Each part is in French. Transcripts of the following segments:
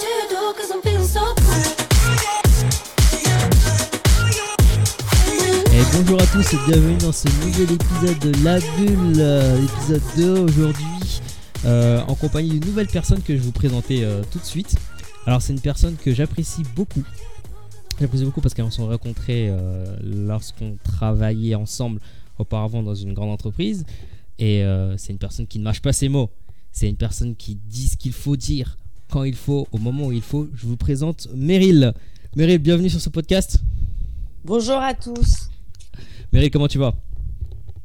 Et bonjour à tous et bienvenue dans ce nouvel épisode de La Bulle, euh, épisode 2 aujourd'hui, euh, en compagnie d'une nouvelle personne que je vais vous présenter euh, tout de suite. Alors c'est une personne que j'apprécie beaucoup. J'apprécie beaucoup parce qu'on s'est rencontrés lorsqu'on travaillait ensemble auparavant dans une grande entreprise. Et c'est une personne qui ne mâche pas ses mots. C'est une personne qui dit ce qu'il faut dire quand il faut, au moment où il faut. Je vous présente Meryl. Meryl, bienvenue sur ce podcast. Bonjour à tous. Meryl, comment tu vas?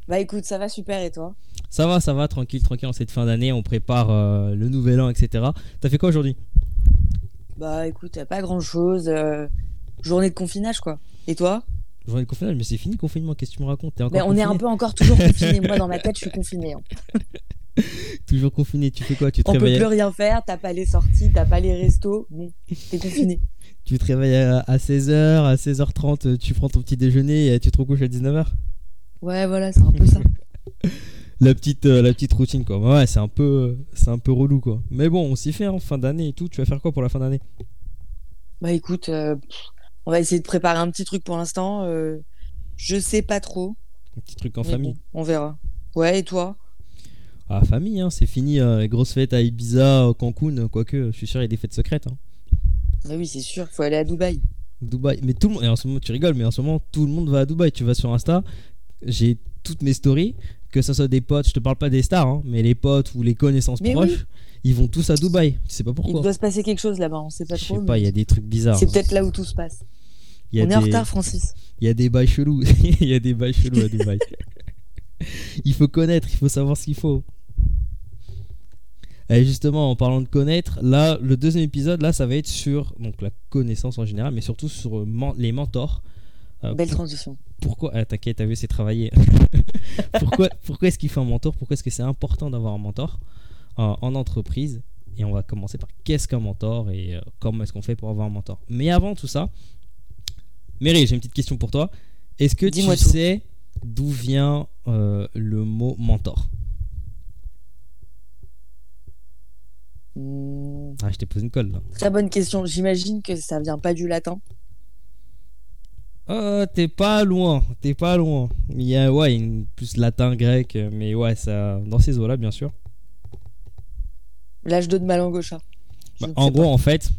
Bah écoute, ça va super et toi? Ça va, ça va, tranquille, tranquille en cette fin d'année. On prépare euh, le nouvel an, etc. T'as fait quoi aujourd'hui? Bah écoute, pas grand chose. journée de confinage quoi. Et toi? Journée de confinement, mais c'est fini le confinement, qu'est-ce que tu me racontes? Encore Mais on est un peu encore toujours confiné. Moi dans ma tête, je suis confiné. hein. Toujours confiné, tu fais quoi Tu te On peut réveilles, plus rien faire. T'as pas les sorties, t'as pas les restos. Bon, t'es confiné. tu te réveilles à, 16h, à 16h30, euh, tu prends ton petit déjeuner et tu te recouches à 19h Ouais, voilà, c'est un peu ça. la petite, euh, la petite routine quoi. Ouais, c'est un peu, c'est un peu relou quoi. Mais bon, on s'y fait en fin d'année et tout. Tu vas faire quoi pour la fin d'année? Bah écoute, euh, on va essayer de préparer un petit truc pour l'instant. euh, je sais pas trop. Un petit truc en famille. bon, on verra. Ouais, et toi? Ah, famille, hein, c'est fini. euh, les grosses fêtes à Ibiza, au Cancun, quoique, je suis sûr il y a des fêtes secrètes. hein. Bah oui, c'est sûr. Faut aller à Dubaï. Dubaï. Mais tout le monde, et en ce moment, tu rigoles, mais en ce moment, tout le monde va à Dubaï. Tu vas sur Insta, j'ai toutes mes stories, que ce soit des potes, je te parle pas des stars, hein, mais les potes ou les connaissances Mais proches, oui. ils vont tous à Dubaï. Tu sais pas Il pourquoi. doit se passer quelque chose là-bas. On sait pas Je trop. sais pas, mais il y a des trucs bizarres. C'est peut-être là où tout se passe. Il y a On est en des- retard, Francis. Il y a des bails chelous. il y a des bails chelous à Dubaï. il faut connaître, il faut savoir ce qu'il faut. Et justement, en parlant de connaître, là, le deuxième épisode, là, ça va être sur donc, la connaissance en général, mais surtout sur euh, les mentors. Euh, Belle pour- transition. pourquoi ah, T'inquiète, t'as vu, c'est travaillé. pourquoi pourquoi est-ce qu'il faut un mentor? Pourquoi est-ce que c'est important d'avoir un mentor euh, en entreprise? Et on va commencer par qu'est-ce qu'un mentor et euh, comment est-ce qu'on fait pour avoir un mentor? Mais avant tout ça, Mary, j'ai une petite question pour toi. Est-ce que tu tout. sais d'où vient euh, le mot mentor Hmm, Ah, je t'ai posé une colle là. Très bonne question. J'imagine que ça vient pas du latin. Oh, t'es pas loin, t'es pas loin. Il y a ouais, une, plus latin, grec, euh, mais ouais, ça dans ces eaux-là, bien sûr. L'âge 2 de ma langue au chat. Je Bah, en gros, pas. en fait,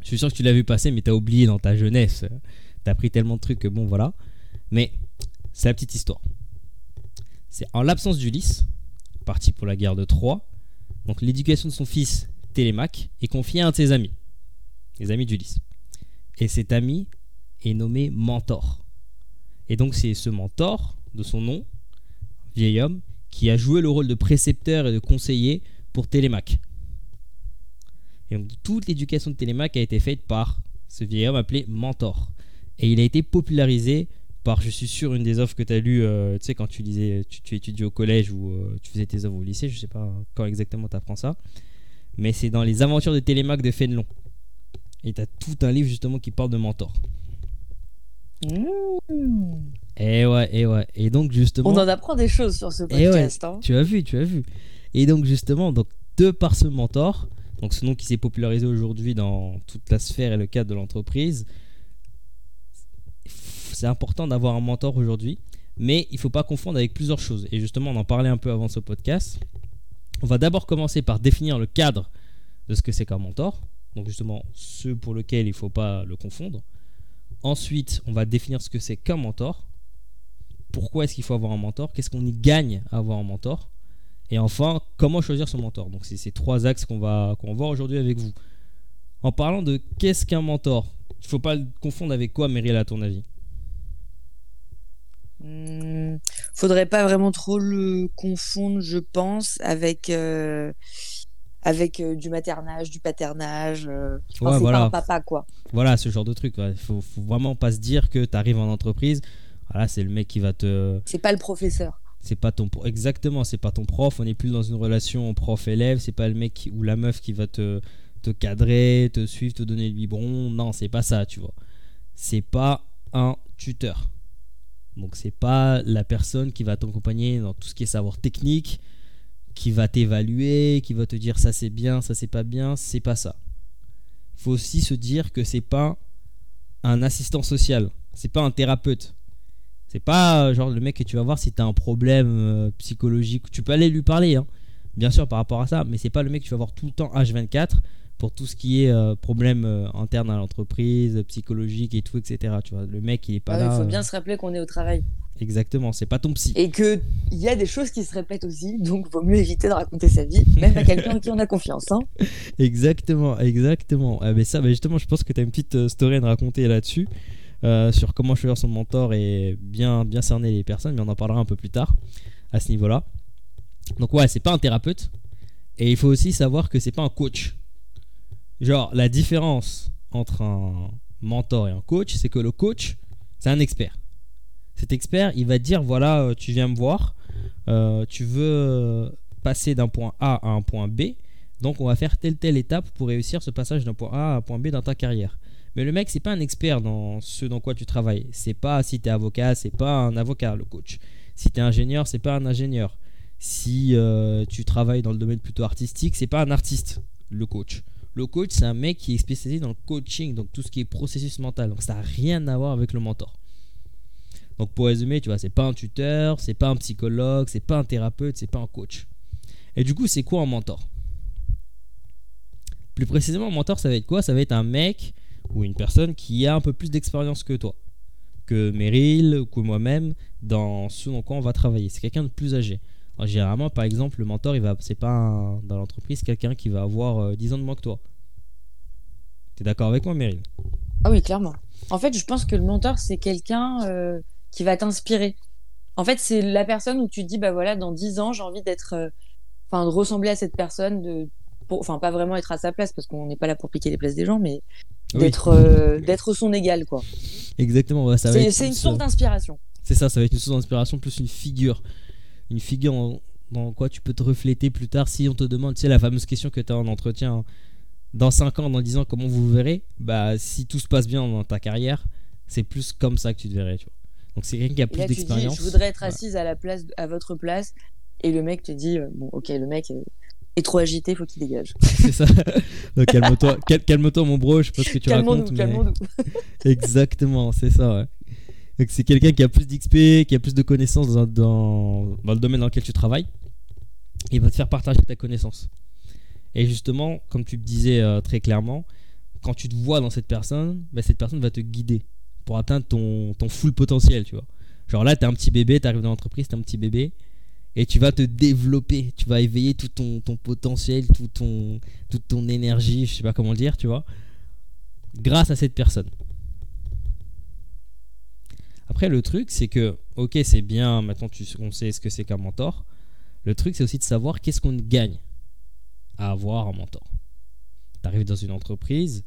je suis sûr que tu l'as vu passer, mais t'as oublié dans ta jeunesse. T'as appris tellement de trucs que bon, voilà. Mais c'est la petite histoire. C'est en l'absence d'Ulysse, parti pour la guerre de Troie, donc l'éducation de son fils Télémaque est confiée à un de ses amis, les amis d'Ulysse. Et cet ami est nommé Mentor. Et donc c'est ce mentor, de son nom, vieil homme, qui a joué le rôle de précepteur et de conseiller pour Télémaque. Et donc toute l'éducation de Télémaque a été faite par ce vieil homme appelé Mentor. Et il a été popularisé par, je suis sûr, une des offres que tu as lues, euh, tu sais, quand tu lisais, tu, tu étudiais au collège ou euh, tu faisais tes œuvres au lycée, je sais pas quand exactement tu apprends ça. Mais c'est dans les aventures de Télémaque de Fénelon. Et tu as tout un livre justement qui parle de Mentor. Mmh. Et ouais, et ouais. Et donc justement... On en apprend des choses sur ce Eh ouais. podcast. hein. Tu as vu, tu as vu. Et donc justement, donc de par ce mentor, donc ce nom qui s'est popularisé aujourd'hui dans toute la sphère et le cadre de l'entreprise, c'est important d'avoir un mentor aujourd'hui, mais il faut pas confondre avec plusieurs choses. Et justement, on en parlait un peu avant ce podcast. On va d'abord commencer par définir le cadre de ce que c'est qu'un mentor. Donc justement, ce pour lequel il faut pas le confondre. Ensuite, on va définir ce que c'est qu'un mentor. Pourquoi est-ce qu'il faut avoir un mentor? Qu'est-ce qu'on y gagne à avoir un mentor? Et enfin, comment choisir son mentor? Donc c'est ces trois axes qu'on va, voir aujourd'hui avec vous. En parlant de qu'est-ce qu'un mentor, il faut pas le confondre avec quoi, Meryl, à ton avis? Hmm, Faudrait pas vraiment trop le confondre, je pense, avec, euh, avec euh, du maternage, du paternage. euh. Ouais, voilà. pas un papa, quoi. Voilà, ce genre de truc. Il faut, faut vraiment pas se dire que tu arrives en entreprise, voilà, c'est le mec qui va te, C'est pas le professeur. c'est pas ton exactement c'est pas ton prof on n'est plus dans une relation prof élève c'est pas le mec qui- ou la meuf qui va te te cadrer te suivre te donner le biberon non c'est pas ça tu vois c'est pas un tuteur donc c'est pas la personne qui va t'accompagner dans tout ce qui est savoir technique qui va t'évaluer qui va te dire ça c'est bien ça c'est pas bien c'est pas ça faut aussi se dire que c'est pas un assistant social, c'est pas un thérapeute. C'est pas euh, genre le mec que tu vas voir si tu as un problème euh, psychologique. Tu peux aller lui parler, hein, bien sûr, par rapport à ça, mais c'est pas le mec que tu vas voir tout le temps H24 pour tout ce qui est euh, problème interne à l'entreprise, psychologique et tout, etc. Tu vois, le mec il est pas Ah, là. Il faut euh, bien se rappeler qu'on est au travail. Exactement, c'est pas ton psy. Et qu'il y a des choses qui se répètent aussi, donc vaut mieux éviter de raconter sa vie, même à quelqu'un en qui on a confiance. Hein. Exactement, exactement. Ah, mais ça, bah, justement, je pense que tu as une petite euh, story à nous raconter là-dessus, euh, sur comment choisir son mentor et bien, bien cerner les personnes, mais on en parlera un peu plus tard à ce niveau-là. Donc, ouais, c'est pas un thérapeute. Et il faut aussi savoir que c'est pas un coach. Genre, la différence entre un mentor et un coach, c'est que le coach, c'est un expert. Cet expert, il va dire voilà, euh, tu viens me voir, euh, tu veux passer d'un point A à un point B, donc on va faire telle telle étape pour réussir ce passage d'un point A à un point B dans ta carrière. Mais le mec, c'est pas un expert dans ce dans quoi tu travailles. C'est pas si tu es avocat, c'est pas un avocat le coach. Si tu es ingénieur, c'est pas un ingénieur. Si euh, tu travailles dans le domaine plutôt artistique, c'est pas un artiste le coach. Le coach, c'est un mec qui est spécialisé dans le coaching, donc tout ce qui est processus mental. Donc ça n'a rien à voir avec le mentor. Donc pour résumer, tu vois, c'est pas un tuteur, c'est pas un psychologue, c'est pas un thérapeute, c'est pas un coach. Et du coup, c'est quoi un mentor? Plus précisément, un mentor, ça va être quoi? Ça va être un mec ou une personne qui a un peu plus d'expérience que toi, que Meryl que moi-même dans ce dans on va travailler. C'est quelqu'un de plus âgé. Alors, généralement, par exemple, le mentor, il va, c'est pas un- dans l'entreprise quelqu'un qui va avoir euh, 10 ans de moins que toi. T'es d'accord avec moi, Meryl? Ah oui, clairement. En fait, je pense que le mentor, c'est quelqu'un euh, qui va t'inspirer. En fait, c'est la personne où tu te dis, bah voilà, dans 10 ans, j'ai envie d'être. euh, Enfin, de ressembler à cette personne, de. Enfin, pas vraiment être à sa place, parce qu'on n'est pas là pour piquer les places des gens, mais Oui. d'être euh, d'être son égal, quoi. Exactement, ça va C'est être c'est une source euh, d'inspiration. C'est ça, ça va être une source d'inspiration plus une figure. Une figure en- dans quoi tu peux te refléter plus tard si on te demande, tu sais, la fameuse question que tu as en entretien, hein, dans 5 ans, dans 10 ans, comment vous vous verrez Bah, si tout se passe bien dans ta carrière, c'est plus comme ça que tu te verrais, tu vois. Donc, c'est quelqu'un qui a plus d'expérience. je voudrais être assise à la place, à votre place, et le mec te dit, euh, bon, ok, le mec euh, est trop agité, faut qu'il dégage. c'est ça. Donc, calme-toi, cal- calme-toi, mon bro, je sais pas ce que tu Calmons-nous, racontes. mais- calmons-nous. Exactement, c'est ça, ouais. C'est quelqu'un qui a plus d'XP, qui a plus de connaissances dans, dans, le domaine dans lequel tu travailles. Il va te faire partager ta connaissance. Et justement, comme tu le disais euh, très clairement, quand tu te vois dans cette personne, bah, cette personne va te guider pour atteindre ton, ton full potentiel, tu vois. Genre là, t'es un petit bébé, t'arrives dans l'entreprise, t'es un petit bébé, et tu vas te développer, tu vas éveiller tout ton, ton potentiel, tout ton, toute ton énergie, je sais pas comment le dire, tu vois, grâce à cette personne. Après, le truc, c'est que, ok, c'est bien, maintenant on sait ce que c'est qu'un mentor. Le truc, c'est aussi de savoir qu'est-ce qu'on gagne à avoir un mentor. Tu arrives dans une entreprise,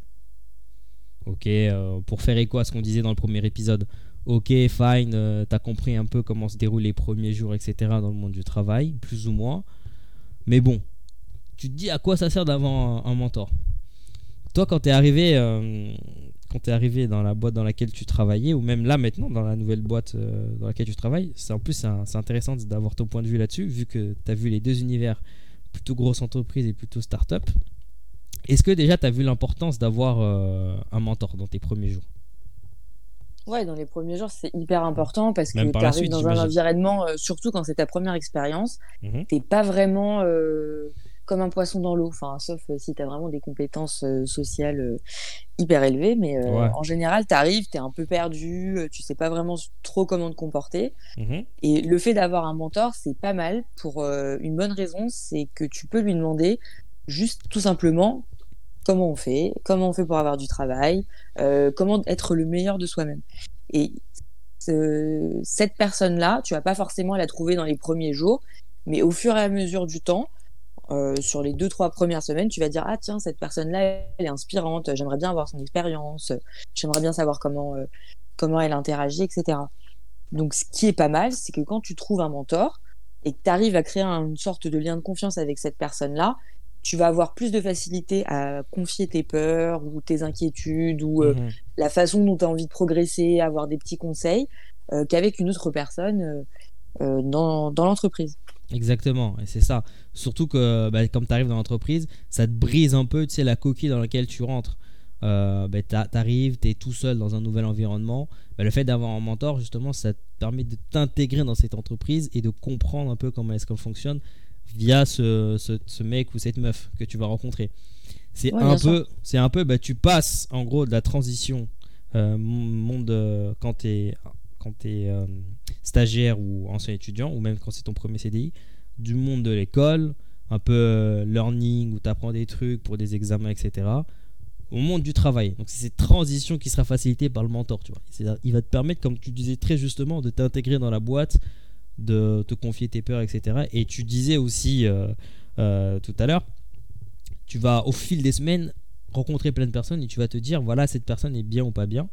ok, euh, pour faire écho à ce qu'on disait dans le premier épisode, ok, fine, euh, t'as compris un peu comment se déroulent les premiers jours, etc., dans le monde du travail, plus ou moins. Mais bon, tu te dis à quoi ça sert d'avoir un, un mentor? Toi, quand t'es arrivé, euh, quand t'es arrivé dans la boîte dans laquelle tu travaillais, ou même là maintenant dans la nouvelle boîte euh, dans laquelle tu travailles, c'est en plus c'est intéressant d'avoir ton point de vue là-dessus, vu que tu as vu les deux univers, plutôt grosse entreprise et plutôt start-up. Est-ce que déjà tu as vu l'importance d'avoir euh, un mentor dans tes premiers jours? Ouais, dans les premiers jours, c'est hyper important parce que tu arrives dans un environnement, euh, surtout quand c'est ta première expérience, Mhm. t'es pas vraiment euh, comme un poisson dans l'eau, enfin, sauf euh, si tu as vraiment des compétences euh, sociales euh, hyper élevées, mais Ouais. en général, tu arrives, tu es un peu perdu, tu sais pas vraiment trop comment te comporter. Mhm. Et le fait d'avoir un mentor, c'est pas mal pour une bonne raison, c'est que tu peux lui demander juste tout simplement comment on fait, comment on fait pour avoir du travail, euh, comment être le meilleur de soi-même. Et ce- cette personne-là, tu vas pas forcément la trouver dans les premiers jours, mais au fur et à mesure du temps, euh, sur les deux trois premières semaines, tu vas dire ah tiens cette personne-là elle est inspirante, j'aimerais bien avoir son expérience, j'aimerais bien savoir comment euh, comment elle interagit, etc. Donc ce qui est pas mal, c'est que quand tu trouves un mentor et que tu arrives à créer un- une sorte de lien de confiance avec cette personne-là, tu vas avoir plus de facilité à confier tes peurs ou tes inquiétudes ou euh, Mhm. la façon dont tu as envie de progresser, avoir des petits conseils, qu'avec une autre personne dans, dans l'entreprise. Exactement, et c'est ça. Surtout que bah, comme tu arrives dans l'entreprise, ça te brise un peu tu sais, la coquille dans laquelle tu rentres. euh, bah, t'arrives, t'es tout seul dans un nouvel environnement. Bah, le fait d'avoir un mentor, justement, ça te permet de t'intégrer dans cette entreprise et de comprendre un peu comment est-ce qu'elle fonctionne via ce, ce, mec ou cette meuf que tu vas rencontrer. C'est un, peu, c'est un peu, bah, tu passes en gros de la transition euh, monde euh, quand tu es, quand es euh, stagiaire ou ancien étudiant, ou même quand c'est ton premier CDI, du monde de l'école, un peu learning où tu apprends des trucs pour des examens, etc au monde du travail. Donc c'est cette transition qui sera facilitée par le mentor, tu vois. Il va te permettre, comme tu disais très justement, de t'intégrer dans la boîte, de te confier tes peurs, etc. Et tu disais aussi euh, euh, tout à l'heure, tu vas au fil des semaines rencontrer plein de personnes et tu vas te dire, voilà, cette personne est bien ou pas bien.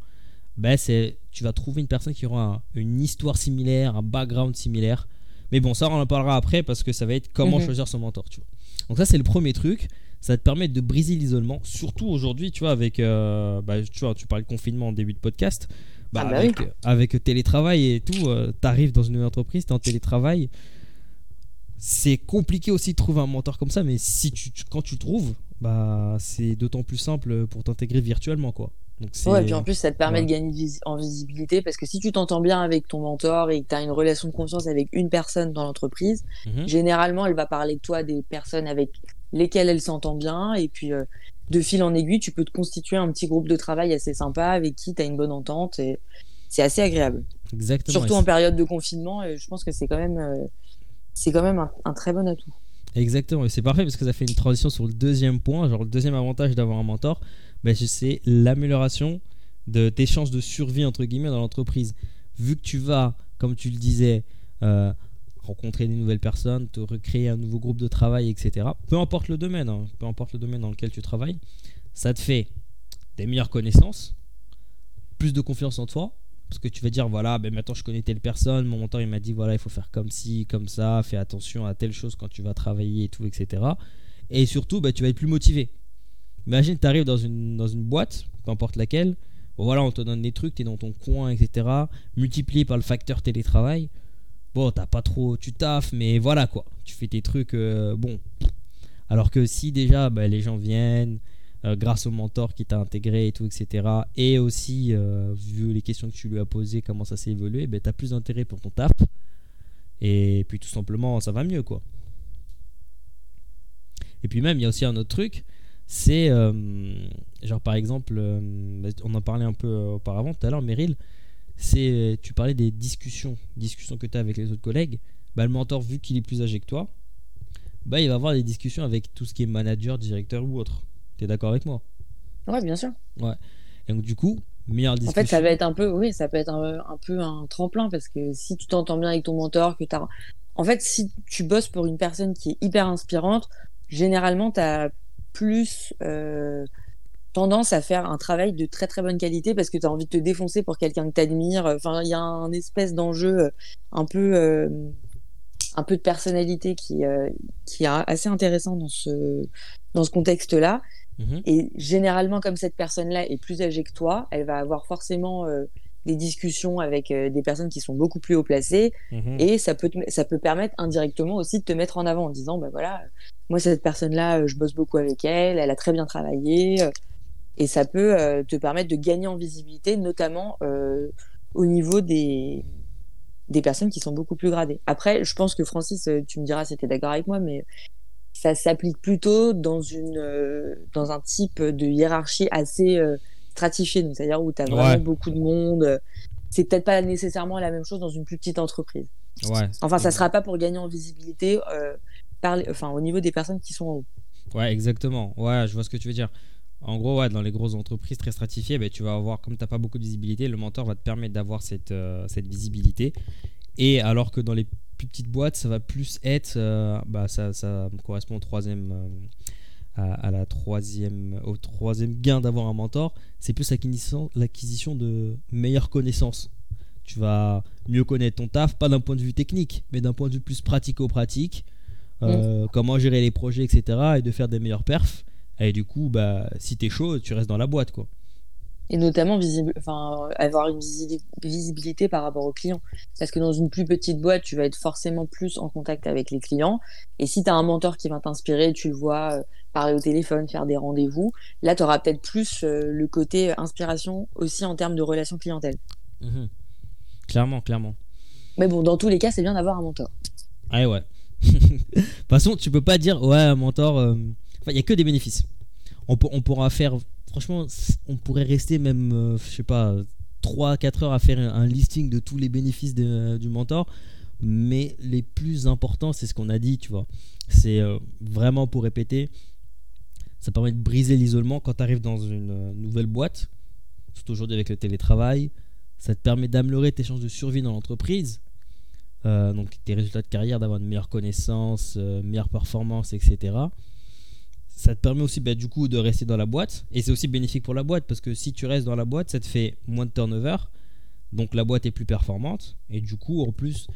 Ben, c'est, tu vas trouver une personne qui aura une histoire similaire, un background similaire. Mais bon, ça on en parlera après parce que ça va être comment mhm. choisir son mentor, tu vois. Donc ça c'est le premier truc ça te permet de briser l'isolement. Surtout aujourd'hui, tu vois, avec. Euh, bah, tu vois, tu parlais de confinement en début de podcast. Bah, ah bah avec, avec, télétravail et tout, euh, tu arrives dans une entreprise, tu es en télétravail. C'est compliqué aussi de trouver un mentor comme ça, mais si tu, quand tu le trouves, bah, c'est d'autant plus simple pour t'intégrer virtuellement. quoi. Ouais, et puis en plus, ça te permet de gagner en visibilité parce que si tu t'entends bien avec ton mentor et que tu as une relation de confiance avec une personne dans l'entreprise, mhm. généralement, elle va parler de toi des personnes avec lesquelles elle s'entend bien. Et puis, euh, de fil en aiguille, tu peux te constituer un petit groupe de travail assez sympa avec qui tu as une bonne entente. Et c'est assez agréable. Exactement. Surtout en période de confinement, je pense que c'est quand même, euh, c'est quand même un, très bon atout. Exactement, et c'est parfait parce que ça fait une transition sur le deuxième point. Genre, le deuxième avantage d'avoir un mentor, ben, c'est l'amélioration de tes chances de survie, entre guillemets, dans l'entreprise. Vu que tu vas, comme tu le disais, euh, rencontrer des nouvelles personnes, te recréer un nouveau groupe de travail, etc. Peu importe le domaine, hein, peu importe le domaine dans lequel tu travailles, ça te fait des meilleures connaissances, plus de confiance en toi, parce que tu vas dire voilà, ben maintenant je connais telle personne, mon mentor il m'a dit voilà, il faut faire comme ci, comme ça, fais attention à telle chose quand tu vas travailler et tout, etc. Et surtout, ben, tu vas être plus motivé. Imagine, tu arrives dans une, dans une boîte, peu importe laquelle, voilà, on te donne des trucs, tu es dans ton coin, etc. Multiplié par le facteur télétravail bon, t'as pas trop, tu taffes, mais voilà quoi, tu fais tes trucs, euh, bon. Alors que si déjà bah, les gens viennent, euh, grâce au mentor qui t'a intégré et tout, etc., et aussi, euh, vu les questions que tu lui as posées, comment ça s'est évolué, ben, t'as plus d'intérêt pour ton taf. Et puis tout simplement, ça va mieux quoi. Et puis même, il y a aussi un autre truc, c'est, genre par exemple, on en parlait un peu auparavant tout à l'heure, Meryl, c'est tu parlais des discussions, discussions que tu as avec les autres collègues. Bah, le mentor, vu qu'il est plus âgé que toi, bah, il va avoir des discussions avec tout ce qui est manager, directeur ou autre. Tu es d'accord avec moi Ouais, bien sûr. Ouais. Et donc, du coup, meilleure discussion. En fait, ça va être un peu, oui, ça peut être un, peu un tremplin parce que si tu t'entends bien avec ton mentor, que tu En fait, si tu bosses pour une personne qui est hyper inspirante, généralement, tu as plus. Euh, tendance à faire un travail de très très bonne qualité parce que tu as envie de te défoncer pour quelqu'un que tu admires. Enfin, il y a un espèce d'enjeu euh, un peu euh, un peu de personnalité qui euh, qui est assez intéressant dans ce dans ce contexte-là. Mmh Et généralement, comme cette personne-là est plus âgée que toi, elle va avoir forcément des discussions avec des personnes qui sont beaucoup plus haut placées. Mmh et ça peut ça peut permettre indirectement aussi de te mettre en avant en disant bah voilà moi cette personne là je bosse beaucoup avec elle elle a très bien travaillé et ça peut euh, te permettre de gagner en visibilité, notamment euh, au niveau des, des personnes qui sont beaucoup plus gradées. Après, je pense que Francis, euh, tu me diras si tu es d'accord avec moi, mais ça s'applique plutôt dans, une, dans un type de hiérarchie assez stratifiée, c'est-à-dire où tu as vraiment beaucoup de monde. C'est peut-être pas nécessairement la même chose dans une plus petite entreprise. Ouais. Enfin, ça sera pas pour gagner en visibilité par enfin, au niveau des personnes qui sont en haut. Ouais, exactement. Ouais, je vois ce que tu veux dire. En gros, ouais, dans les grosses entreprises très stratifiées, ben, tu vas avoir, comme tu n'as pas beaucoup de visibilité, le mentor va te permettre d'avoir cette, euh, cette visibilité. Et alors que dans les plus petites boîtes, ça va plus être, euh, bah, ça, ça, correspond au troisième, euh, à, la troisième, au troisième gain d'avoir un mentor, c'est plus l'acquisition de meilleures connaissances. Tu vas mieux connaître ton taf, pas d'un point de vue technique, mais d'un point de vue plus pratico-pratique. Mm. Comment gérer les projets, etc. Et de faire des meilleurs perfs. Et du coup, bah, si t'es chaud, tu restes dans la boîte, quoi. Et notamment visible, enfin, avoir une visibilité par rapport aux clients. Parce que dans une plus petite boîte, tu vas être forcément plus en contact avec les clients. Et si tu as un mentor qui va t'inspirer, tu le vois, euh, parler au téléphone, faire des rendez-vous. Là, tu auras peut-être plus le côté inspiration aussi en termes de relation clientèle. Mhm. Clairement, clairement. Mais bon, dans tous les cas, c'est bien d'avoir un mentor. Ah ouais. de toute façon, tu peux pas dire, ouais, un mentor. il y a que des bénéfices. On, on, pourra faire. Franchement, on pourrait rester même, je sais pas, 3-4 heures à faire un listing de tous les bénéfices du mentor. Mais les plus importants, c'est ce qu'on a dit, tu vois. C'est euh, vraiment pour répéter, ça permet de briser l'isolement quand tu arrives dans une euh, nouvelle boîte, surtout aujourd'hui avec le télétravail. Ça te permet d'améliorer tes chances de survie dans l'entreprise. Euh, donc tes résultats de carrière, d'avoir une meilleure connaissance, meilleure performance, etc. Ça te permet aussi bah, du coup de rester dans la boîte. Et c'est aussi bénéfique pour la boîte parce que si tu restes dans la boîte, ça te fait moins de turnover. Donc la boîte est plus performante. Et du coup, en plus,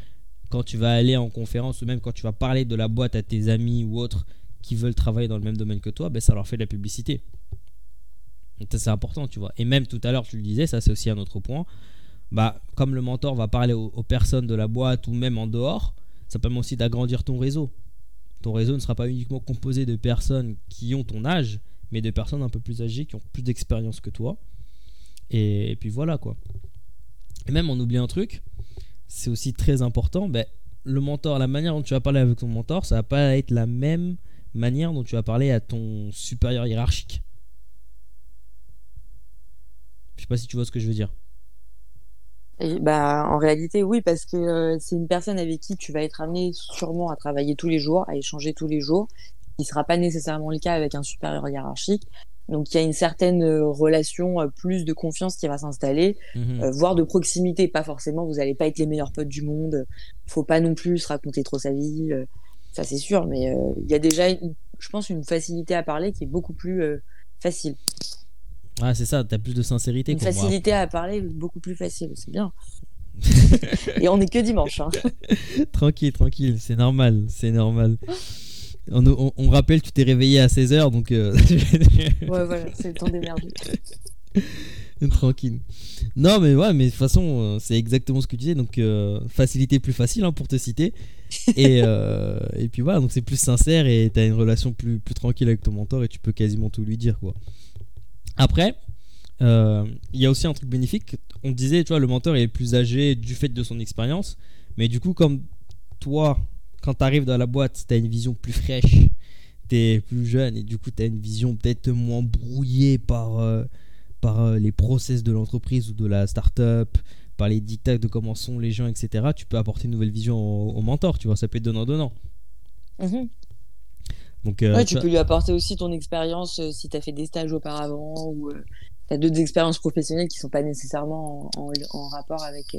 quand tu vas aller en conférence ou même quand tu vas parler de la boîte à tes amis ou autres qui veulent travailler dans le même domaine que toi, ben ça leur fait de la publicité. Donc c'est important, tu vois. Et même tout à l'heure, tu le disais, ça c'est aussi un autre point. Bah, comme le mentor va parler aux, personnes de la boîte ou même en dehors, ça permet aussi d'agrandir ton réseau. Ton réseau ne sera pas uniquement composé de personnes qui ont ton âge, mais de personnes un peu plus âgées, qui ont plus d'expérience que toi. Et, puis voilà quoi. Et même on oublie un truc, c'est aussi très important. Ben, le mentor, la manière dont tu vas parler avec ton mentor, ça va pas être la même manière dont tu vas parler à ton supérieur hiérarchique. Je sais pas si tu vois ce que je veux dire. Bah, en réalité, oui, parce que euh, c'est une personne avec qui tu vas être amené sûrement à travailler tous les jours, à échanger tous les jours, qui ne sera pas nécessairement le cas avec un supérieur hiérarchique. Donc il y a une certaine euh, relation, euh, plus de confiance qui va s'installer, mhm. voire de proximité. Pas forcément, vous n'allez pas être les meilleurs potes du monde. Faut pas non plus se raconter trop sa vie, ça c'est sûr. Mais il y a déjà, je pense, une facilité à parler qui est beaucoup plus facile. Ah c'est ça, tu as plus de sincérité. Une facilité à parler beaucoup plus facile, c'est bien. Et on est que dimanche. Hein. tranquille, tranquille, c'est normal, c'est normal. On, on, rappelle, tu t'es réveillé à 16h, donc. Euh, ouais, voilà, c'est le temps d'émerger. Tranquille. Non, mais ouais, mais de toute façon, euh, c'est exactement ce que tu disais. Donc, euh, facilité plus facile hein, pour te citer. Et, et puis voilà, donc c'est plus sincère et tu as une relation plus, plus tranquille avec ton mentor et tu peux quasiment tout lui dire, quoi. Après, il y a aussi un truc bénéfique. On disait, tu vois, le mentor est plus âgé du fait de son expérience. Mais du coup, comme toi, quand tu arrives dans la boîte, tu as une vision plus fraîche, tu es plus jeune et du coup tu as une vision peut-être moins brouillée par, euh, par euh, les process de l'entreprise ou de la start-up, par les dictats de comment sont les gens, etc. Tu peux apporter une nouvelle vision au, mentor, tu vois, ça peut être donnant-donnant. Mhm. Donc, euh, tu, peux lui apporter aussi ton expérience si tu as fait des stages auparavant ou tu as d'autres expériences professionnelles qui sont pas nécessairement en rapport avec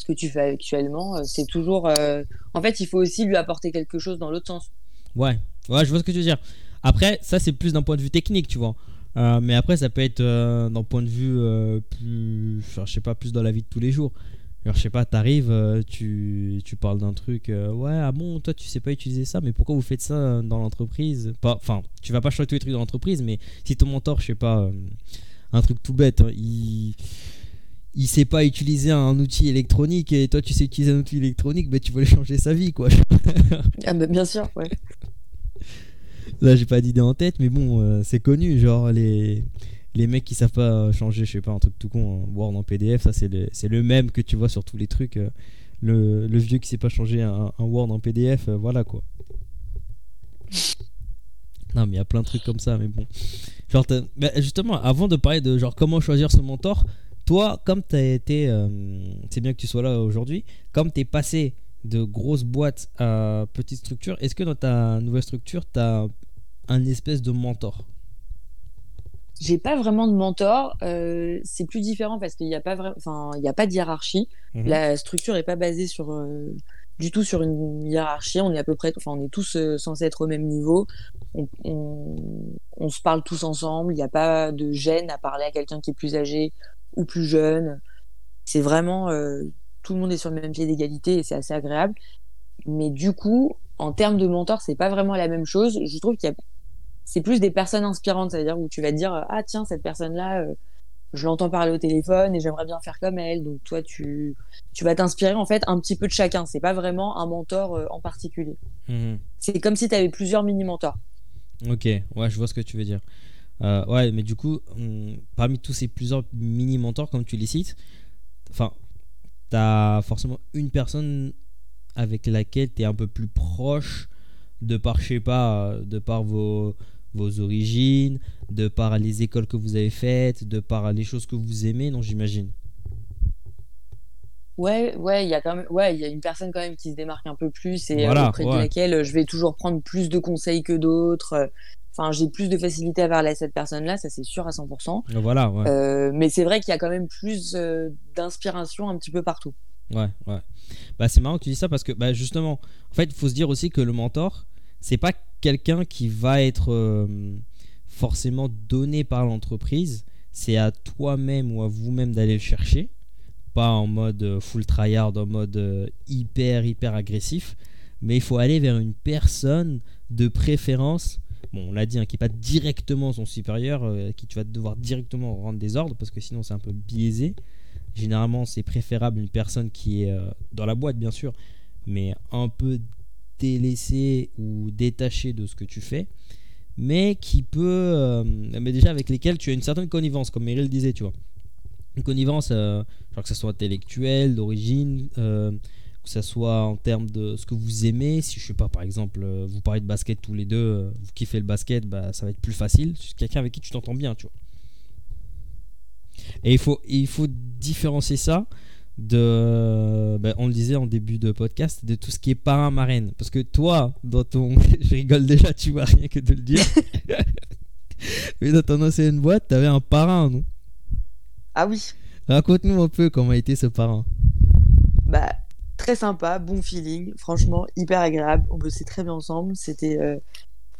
ce que tu fais actuellement, euh, c'est toujours. Euh, en fait, il faut aussi lui apporter quelque chose dans l'autre sens. Ouais, ouais, je vois ce que tu veux dire. Après, ça, c'est plus d'un point de vue technique, tu vois. Euh, mais après, ça peut être d'un point de vue plus. Enfin, je sais pas, plus dans la vie de tous les jours. Alors, je sais pas, t'arrives, tu, tu parles d'un truc, ouais, ah bon, toi tu sais pas utiliser ça, mais pourquoi vous faites ça dans l'entreprise? Enfin, tu vas pas changer tous les trucs dans l'entreprise, mais si ton mentor, je sais pas, un truc tout bête, hein, il il sait pas utiliser un outil électronique et toi tu sais utiliser un outil électronique, bah, tu veux changer sa vie quoi. ah bah bien sûr, ouais. Là j'ai pas d'idée en tête, mais bon, euh, c'est connu, genre les, les mecs qui savent pas changer, je sais pas, un truc tout con, Word en PDF, ça c'est le, même que tu vois sur tous les trucs. Euh, le, vieux qui sait pas changer un, Word en PDF, euh, voilà quoi. Non mais il y a plein de trucs comme ça, mais bon. Genre, bah, justement, avant de parler de genre comment choisir son mentor, toi, comme tu as été, euh, c'est bien que tu sois là aujourd'hui, comme tu es passé de grosses boîtes à petites structures, est-ce que dans ta nouvelle structure, tu as un espèce de mentor? J'ai pas vraiment de mentor. Euh, c'est plus différent parce qu'il n'y a pas enfin, il a pas de hiérarchie. Mhm. La structure est pas basée sur euh, du tout sur une hiérarchie. On est à peu près, enfin, on est tous censés être au même niveau. On, on, se parle tous ensemble. Il n'y a pas de gêne à parler à quelqu'un qui est plus âgé ou plus jeunes. C'est vraiment euh, tout le monde est sur le même pied d'égalité et c'est assez agréable. Mais du coup, en termes de mentor, c'est pas vraiment la même chose. Je trouve qu'il y a c'est plus des personnes inspirantes, c'est-à-dire où tu vas te dire ah tiens cette personne-là, euh, je l'entends parler au téléphone et j'aimerais bien faire comme elle. Donc toi tu tu vas t'inspirer en fait un petit peu de chacun. C'est pas vraiment un mentor euh, en particulier. Mmh c'est comme si tu avais plusieurs mini mentors. Ok, ouais, je vois ce que tu veux dire. Euh, ouais, mais du coup, hum, parmi tous ces plusieurs mini-mentors, comme tu les cites, enfin, t'as forcément une personne avec laquelle tu es un peu plus proche de par, je sais pas, de par vos, vos origines, de par les écoles que vous avez faites, de par les choses que vous aimez, non, j'imagine. Ouais, ouais, il y a quand même, ouais, il y a une personne quand même qui se démarque un peu plus et euh, auprès de laquelle je vais toujours prendre plus de conseils que d'autres. Enfin, j'ai plus de facilité à parler à cette personne-là, ça c'est sûr à 100%. Voilà, ouais. Euh, mais c'est vrai qu'il y a quand même plus euh, d'inspiration un petit peu partout. Ouais, ouais. Bah, c'est marrant que tu dis ça parce que bah, justement, en fait, il faut se dire aussi que le mentor, c'est pas quelqu'un qui va être euh, forcément donné par l'entreprise. C'est à toi-même ou à vous-même d'aller le chercher. Pas en mode full tryhard, en mode hyper, hyper agressif. Mais il faut aller vers une personne de préférence bon, on l'a dit, hein, qui n'est pas directement son supérieur, euh, qui tu vas devoir directement rendre des ordres, parce que sinon c'est un peu biaisé. Généralement, c'est préférable une personne qui est euh, dans la boîte, bien sûr, mais un peu délaissée ou détachée de ce que tu fais, mais qui peut, euh, mais déjà avec lesquels tu as une certaine connivence, comme Meryl disait, tu vois. Une connivence, genre que ce soit intellectuelle, d'origine, que ce soit en termes de ce que vous aimez. Si je sais pas, par exemple, euh, vous parlez de basket tous les deux, euh, vous kiffez le basket, bah, ça va être plus facile. C'est quelqu'un avec qui tu t'entends bien, tu vois. Et il faut, il faut différencier ça de, bah, on le disait en début de podcast, de tout ce qui est parrain marraine. Parce que toi, dans ton, je rigole déjà, tu vois rien que de le dire. Mais dans ton ancienne boîte, t'avais un parrain, non? Ah oui. Raconte-nous un peu comment a été ce parrain. Bah, très sympa, bon feeling, franchement hyper agréable. On bossait très bien ensemble. C'était, euh,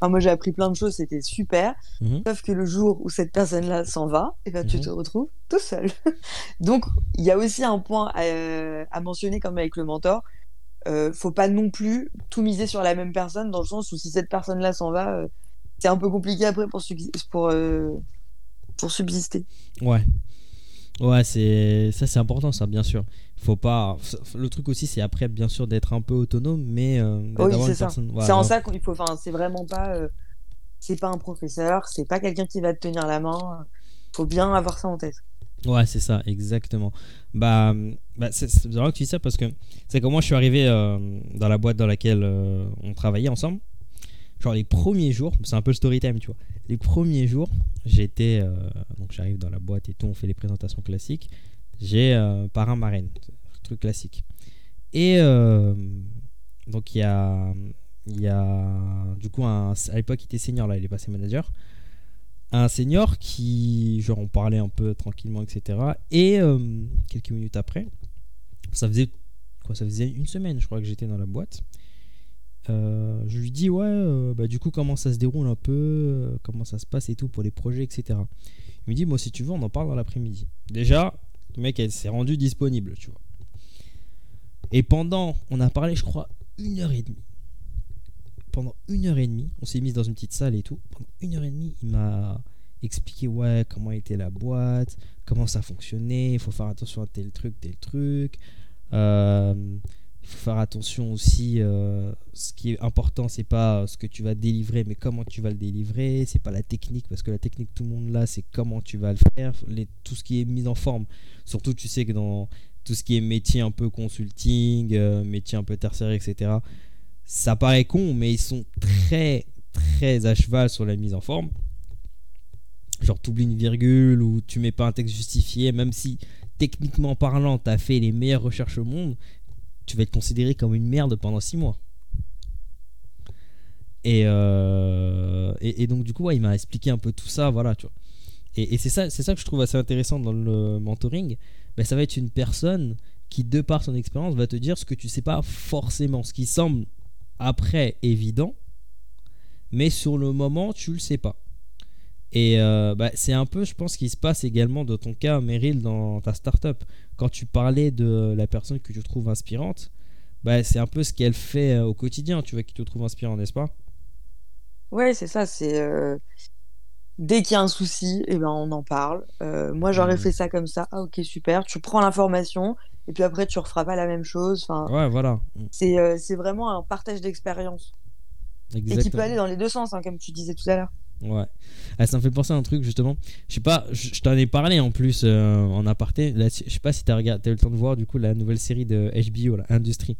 enfin, moi j'ai appris plein de choses, c'était super. Mhm. Sauf que le jour où cette personne-là s'en va, et eh ben, tu mhm. te retrouves tout seul. Donc il y a aussi un point euh, à, mentionner comme avec le mentor. Euh, faut pas non plus tout miser sur la même personne dans le sens où si cette personne-là s'en va, euh, c'est un peu compliqué après pour, pour, pour subsister. Ouais. Ouais, c'est ça c'est important ça bien sûr. Faut pas le truc aussi c'est après bien sûr d'être un peu autonome mais euh, oui, c'est ça. c'est en ça qu'il faut enfin c'est vraiment pas euh, c'est pas un professeur, c'est pas quelqu'un qui va te tenir la main. Faut bien avoir ça en tête. Ouais, c'est ça, exactement. Bah, bah c'est vrai que tu dis ça parce que c'est comme moi je suis arrivé euh, dans la boîte dans laquelle euh, on travaillait ensemble. Genre les premiers jours, c'est un peu le story time, tu vois. Les premiers jours, j'étais. Euh, donc j'arrive dans la boîte et tout, on fait les présentations classiques. J'ai euh, parrain marraine, truc classique. Et euh, donc il y a. Il y a. Du coup, un, à l'époque, il était senior, là, il est passé manager. Un senior qui. Genre, on parlait un peu tranquillement, etc. Et quelques minutes après, ça faisait. Quoi, ça faisait une semaine, je crois, que j'étais dans la boîte. Euh, je lui dis ouais, euh, bah, du coup comment ça se déroule un peu, euh, comment ça se passe et tout pour les projets, etc. Il me dit moi si tu veux on en parle dans l'après-midi. Déjà, le mec s'est rendu disponible, tu vois. Et pendant, on a parlé je crois une heure et demie. Pendant une heure et demie, on s'est mis dans une petite salle et tout. Pendant une heure et demie, il m'a expliqué ouais comment était la boîte, comment ça fonctionnait, il faut faire attention à tel truc, tel truc. Euh, il faut faire attention aussi. Euh, ce qui est important, c'est pas ce que tu vas délivrer, mais comment tu vas le délivrer. C'est pas la technique, parce que la technique, tout le monde là, c'est comment tu vas le faire. Tout ce qui est mis en forme. Surtout, tu sais que dans tout ce qui est métier un peu consulting, euh, métier un peu tertiaire, etc. Ça paraît con, mais ils sont très, très à cheval sur la mise en forme. Genre, tu oublies une virgule ou tu mets pas un texte justifié, même si techniquement parlant, tu as fait les meilleures recherches au monde, tu vas être considéré comme une merde pendant 6 mois. Euh, et, et, donc du coup il m'a expliqué un peu tout ça voilà tu vois et, c'est ça ça que je trouve assez intéressant dans le mentoring ben, ça va être une personne qui de par son expérience va te dire ce que tu sais pas forcément ce qui semble après évident mais sur le moment tu le sais pas et euh, bah, c'est un peu, je pense, ce qui se passe également dans ton cas, Meryl, dans ta startup. Quand tu parlais de la personne que tu trouves inspirante, bah, c'est un peu ce qu'elle fait euh, au quotidien, tu vois, qui te trouve inspirant, n'est-ce pas? Ouais, c'est ça. C'est euh, dès qu'il y a un souci, eh ben on en parle. moi, j'aurais mmh. fait ça comme ça. Ah, ok, super. Tu prends l'information et puis après, tu referas pas la même chose. Enfin, ouais, voilà. C'est vraiment un partage d'expérience. Et qui peut aller dans les deux sens, hein, comme tu disais tout à l'heure. Ouais. Ah, ça me fait penser à un truc justement. Je sais pas, je, t'en ai parlé en plus euh, en aparté. Là, je sais pas si t'as regardé, eu le temps de voir du coup la nouvelle série de HBO, la Industrie.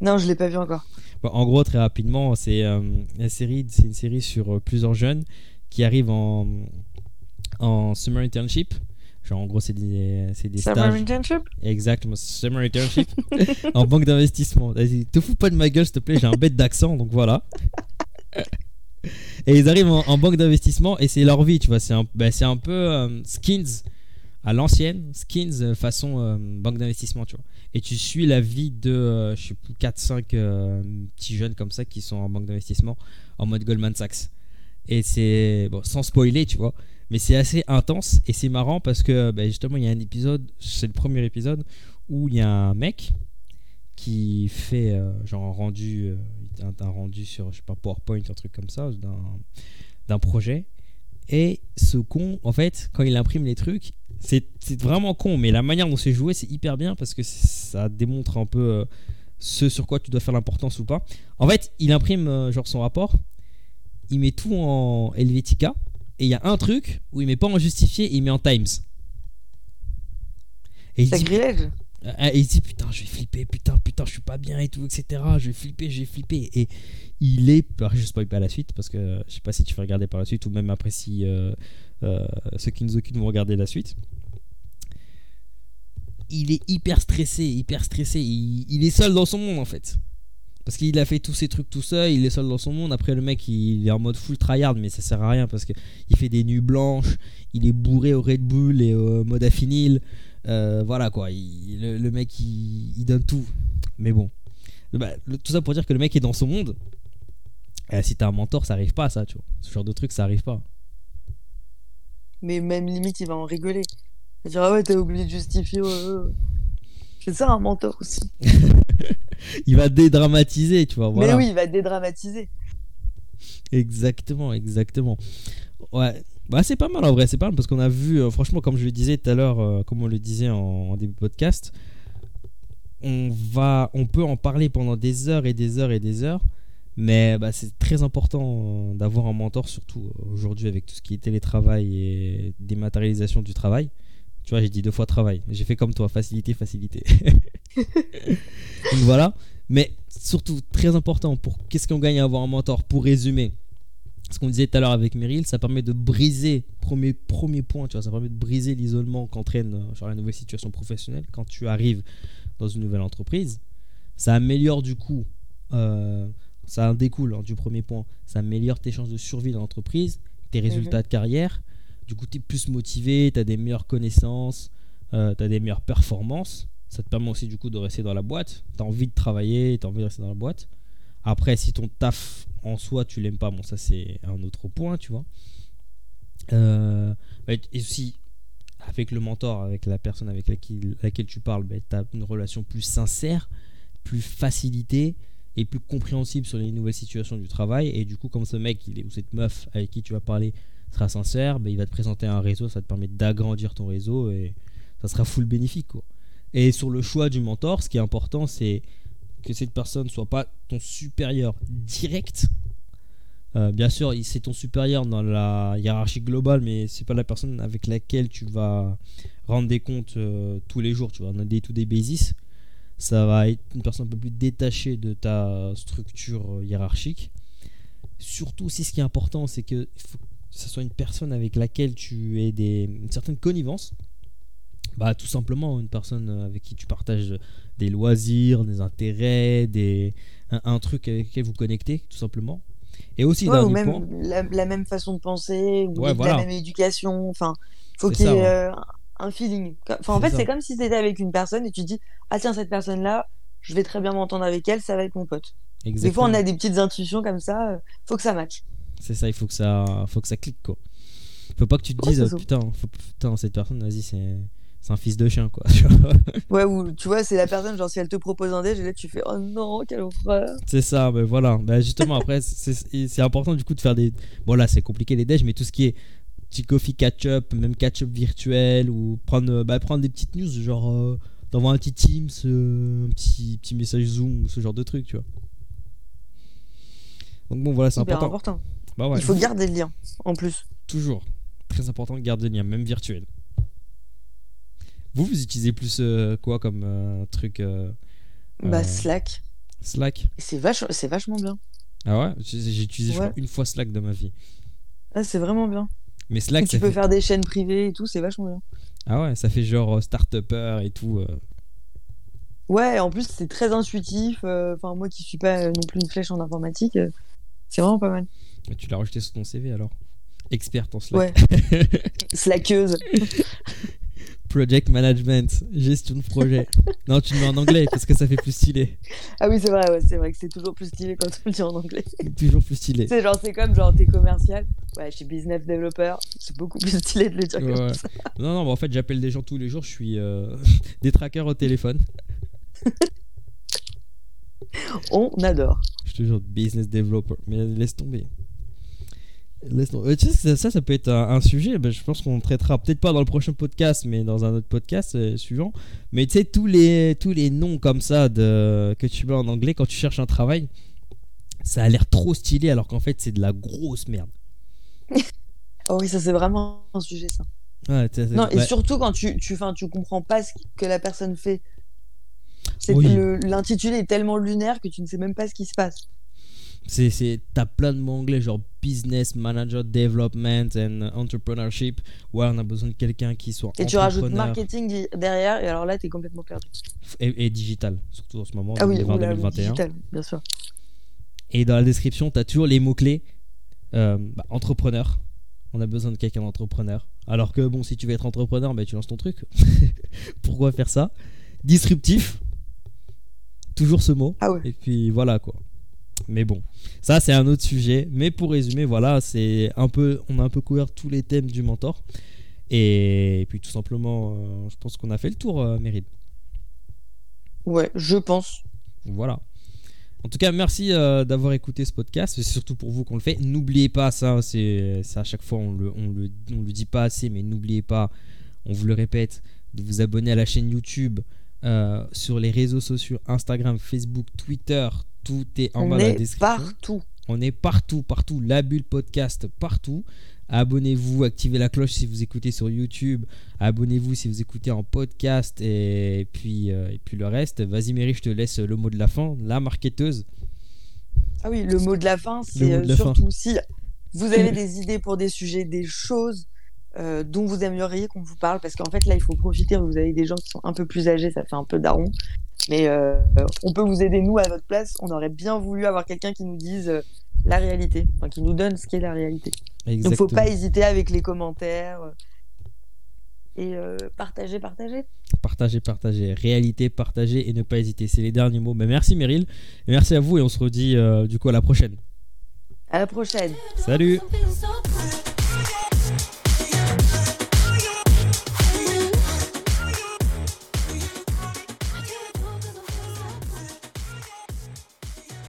Non, je l'ai pas vu encore. en gros, très rapidement, c'est euh, la série, c'est une série sur euh, plusieurs jeunes qui arrivent en en summer internship. Genre en gros, c'est des, c'est des summer internship? Exactement, summer internship en banque d'investissement. Te fous pas de ma gueule, s'il te plaît. J'ai un bête d'accent, donc voilà. Et ils arrivent en, banque d'investissement et c'est leur vie, tu vois. C'est un, bah, un peu euh, skins à l'ancienne, skins euh, façon euh, banque d'investissement, tu vois. Et tu suis la vie de, je sais plus, 4-5 petits jeunes comme ça qui sont en banque d'investissement en mode Goldman Sachs. Et c'est, bon, sans spoiler, tu vois, mais c'est assez intense et c'est marrant parce que bah, justement, il y a un épisode, c'est le premier épisode, où il y a un mec qui fait genre un rendu un, rendu sur, je sais pas, PowerPoint, un truc comme ça, d'un projet. Et ce con, en fait, quand il imprime les trucs, c'est vraiment con, mais la manière dont c'est joué, c'est hyper bien parce que ça démontre un peu euh, ce sur quoi tu dois faire l'importance ou pas. En fait, il imprime euh, genre son rapport, il met tout en Helvetica, et il y a un truc où il met pas en justifié, il met en Times. Et il dit, et il dit putain, je vais flipper, putain, putain, je suis pas bien et tout, etc. Je vais flipper, je vais flipper. Et il est. Je spoil pas la suite parce que je sais pas si tu vas regarder par la suite ou même après si euh, euh, ceux qui nous occupent vont regarder la suite. Il est hyper stressé, hyper stressé. Il, est seul dans son monde en fait. Parce qu'il a fait tous ces trucs tout seul, il est seul dans son monde. Après, le mec, il est en mode full tryhard, mais ça sert à rien parce qu'il fait des nuits blanches, il est bourré au Red Bull et au mode affinil. Euh, voilà quoi, le, mec il, donne tout. Mais bon, bah, tout ça pour dire que le mec est dans son monde. Et si t'as un mentor, ça arrive pas ça, tu vois. Ce genre de truc, ça arrive pas. Mais même limite, il va en rigoler. Il va dire Ah ouais, t'as oublié de justifier. C'est ça un mentor aussi. il va dédramatiser, tu vois. Mais oui, il va dédramatiser. Exactement, exactement. Ouais, bah, c'est pas mal en vrai, c'est pas mal parce qu'on a vu, euh, franchement, comme je le disais tout à l'heure, euh, comme on le disait en, début de podcast, on, va, on peut en parler pendant des heures et des heures et des heures, mais bah, c'est très important euh, d'avoir un mentor, surtout aujourd'hui avec tout ce qui est télétravail et dématérialisation du travail. Tu vois, j'ai dit deux fois travail, j'ai fait comme toi, facilité, facilité. Donc voilà, mais surtout très important pour qu'est-ce qu'on gagne à avoir un mentor? Pour résumer, ce qu'on disait tout à l'heure avec Meryl, ça permet de briser, premier, premier point, tu vois, ça permet de briser l'isolement qu'entraîne euh, la nouvelle situation professionnelle quand tu arrives dans une nouvelle entreprise. Ça améliore du coup, euh, ça découle hein, du premier point, ça améliore tes chances de survie dans l'entreprise, tes résultats mhm. de carrière. Du coup, tu es plus motivé, tu as des meilleures connaissances, euh, tu as des meilleures performances. Ça te permet aussi du coup de rester dans la boîte. Tu as envie de travailler, tu as envie de rester dans la boîte. Après, si ton taf en soi tu l'aimes pas, bon, ça c'est un autre point, tu vois. Euh, et aussi, avec le mentor, avec la personne avec laquelle, tu parles, bah, tu as une relation plus sincère, plus facilitée et plus compréhensible sur les nouvelles situations du travail. Et du coup, comme ce mec il est, ou cette meuf avec qui tu vas parler sera sincère, bah, il va te présenter un réseau, ça te permet d'agrandir ton réseau et ça sera full bénéfique. Quoi. Et sur le choix du mentor, ce qui est important, c'est que cette personne soit pas ton supérieur direct. Euh, bien sûr, c'est ton supérieur dans la hiérarchie globale, mais c'est pas la personne avec laquelle tu vas rendre des comptes euh, tous les jours. Tu vois, on a des to des basis. Ça va être une personne un peu plus détachée de ta structure euh, hiérarchique. Surtout, si ce qui est important, c'est que faut ce soit une personne avec laquelle tu aies des, une certaine connivence. Bah, tout simplement, une personne avec qui tu partages des loisirs, des intérêts, des, un, truc avec lequel vous connectez, tout simplement. Et aussi, ou même la, même façon de penser, ou la même éducation. Enfin, faut qu'il y ait euh, un feeling. Enfin, en fait, c'est comme si tu étais avec une personne et tu dis Ah, tiens, cette personne-là, je vais très bien m'entendre avec elle, ça va être mon pote. Des fois, on a des petites intuitions comme ça, euh, faut que ça matche. C'est ça, il faut que ça, faut que ça clique, quoi. Faut pas que tu te dises, putain, putain, cette personne, vas-y, c'est c'est un fils de chien quoi. ouais, ou tu vois, c'est la personne, genre si elle te propose un déj, et là tu fais oh non, quelle horreur. C'est ça, mais voilà. Bah, justement, après, c'est important du coup de faire des. Bon, là c'est compliqué les déj, mais tout ce qui est petit coffee catch-up, même catch-up virtuel, ou prendre, bah, prendre des petites news, genre euh, d'envoyer un petit Teams, euh, un petit, petit message Zoom, ce genre de truc, tu vois. Donc bon, voilà, c'est important. important. Bah ouais, Il faut garder le lien, en plus. toujours. Très important de garder le lien, même virtuel. Vous, vous utilisez plus euh, quoi comme euh, truc euh, Bah, Slack. Slack C'est vach... c'est vachement bien. Ah ouais? J'ai utilisé, je Ouais. crois, une fois Slack dans ma vie. Ah, c'est vraiment bien. Mais Slack, tu peux fait... faire des chaînes privées et tout, c'est vachement bien. Ah ouais, ça fait genre start-upper et tout. euh. Ouais, en plus, c'est très intuitif. Enfin, moi qui suis pas non plus une flèche en informatique, c'est vraiment pas mal. Et Tu l'as rajouté sur ton CV alors Experte en Slack. Ouais. Slackeuse. Project management, gestion de projet. non, tu le mets en anglais parce que ça fait plus stylé. Ah oui, c'est vrai, ouais, c'est vrai que c'est toujours plus stylé quand on le dit en anglais. Toujours plus stylé. C'est genre, c'est comme genre, t'es commercial. Ouais, je suis business developer. C'est beaucoup plus stylé de le dire Ouais, comme ça. Non, non, mais en fait, j'appelle des gens tous les jours. Je suis euh, des trackers au téléphone. On adore. Je te jure, business developer. Mais laisse tomber. Laisse tomber. Euh, tu sais, ça, ça, peut être un, un sujet. ben, je pense qu'on traitera peut-être pas dans le prochain podcast, mais dans un autre podcast euh, suivant. Mais tu sais, tous les, tous les noms comme ça de, que tu mets en anglais quand tu cherches un travail, ça a l'air trop stylé alors qu'en fait, c'est de la grosse merde. Oh oui, ça c'est vraiment un sujet ça. Ouais, Non, et ouais. surtout quand tu, tu, fin, tu comprends pas ce que la personne fait. C'est Oui. L'intitulé est tellement lunaire que tu ne sais même pas ce qui se passe. C'est, t'as plein de mots anglais, genre business manager, development and entrepreneurship. Ouais, on a besoin de quelqu'un qui soit Et tu rajoutes marketing derrière, et alors là, t'es complètement perdu. et, et digital, surtout en ce moment, Ah oui, 2020, oula, oui, 2021. digital, bien sûr. Et dans la description, t'as toujours les mots-clés. Euh, bah, entrepreneur. On a besoin de quelqu'un d'entrepreneur. Alors que, bon, si tu veux être entrepreneur, bah, tu lances ton truc. Pourquoi faire ça? Disruptif. Toujours ce mot. Ah ouais. Et puis voilà quoi. Mais bon, ça c'est un autre sujet. Mais pour résumer, voilà, c'est un peu, on a un peu couvert tous les thèmes du mentor. Et puis tout simplement, euh, je pense qu'on a fait le tour, euh, Méride. Ouais, je pense. Voilà. En tout cas, merci euh, d'avoir écouté ce podcast. C'est surtout pour vous qu'on le fait. N'oubliez pas ça. C'est ça à chaque fois on le, on le, on le dit pas assez, mais n'oubliez pas. On vous le répète de vous abonner à la chaîne YouTube, euh, sur les réseaux sociaux Instagram, Facebook, Twitter. Tout est en On bas de la est description. partout. On est partout, partout. La bulle podcast, partout. Abonnez-vous, activez la cloche si vous écoutez sur YouTube. Abonnez-vous si vous écoutez en podcast. Et puis, euh, et puis le reste. Vas-y, Mary, je te laisse le mot de la fin. La marketeuse. Ah oui, le mot de la fin, c'est euh, fin. surtout si vous avez des idées pour des sujets, des choses euh, dont vous aimeriez qu'on vous parle, parce qu'en fait là, il faut profiter, vous avez des gens qui sont un peu plus âgés, ça fait un peu daron, mais euh, on peut vous aider, nous, à votre place. On aurait bien voulu avoir quelqu'un qui nous dise euh, la réalité, enfin, qui nous donne ce qu'est la réalité. Donc faut pas hésiter avec les commentaires. Et euh, partager, partager. Partager, partager. Réalité, partager et ne pas hésiter. C'est les derniers mots. Mais merci, Meryl. Et merci à vous. Et on se redit euh, du coup à la prochaine. À la prochaine. Salut.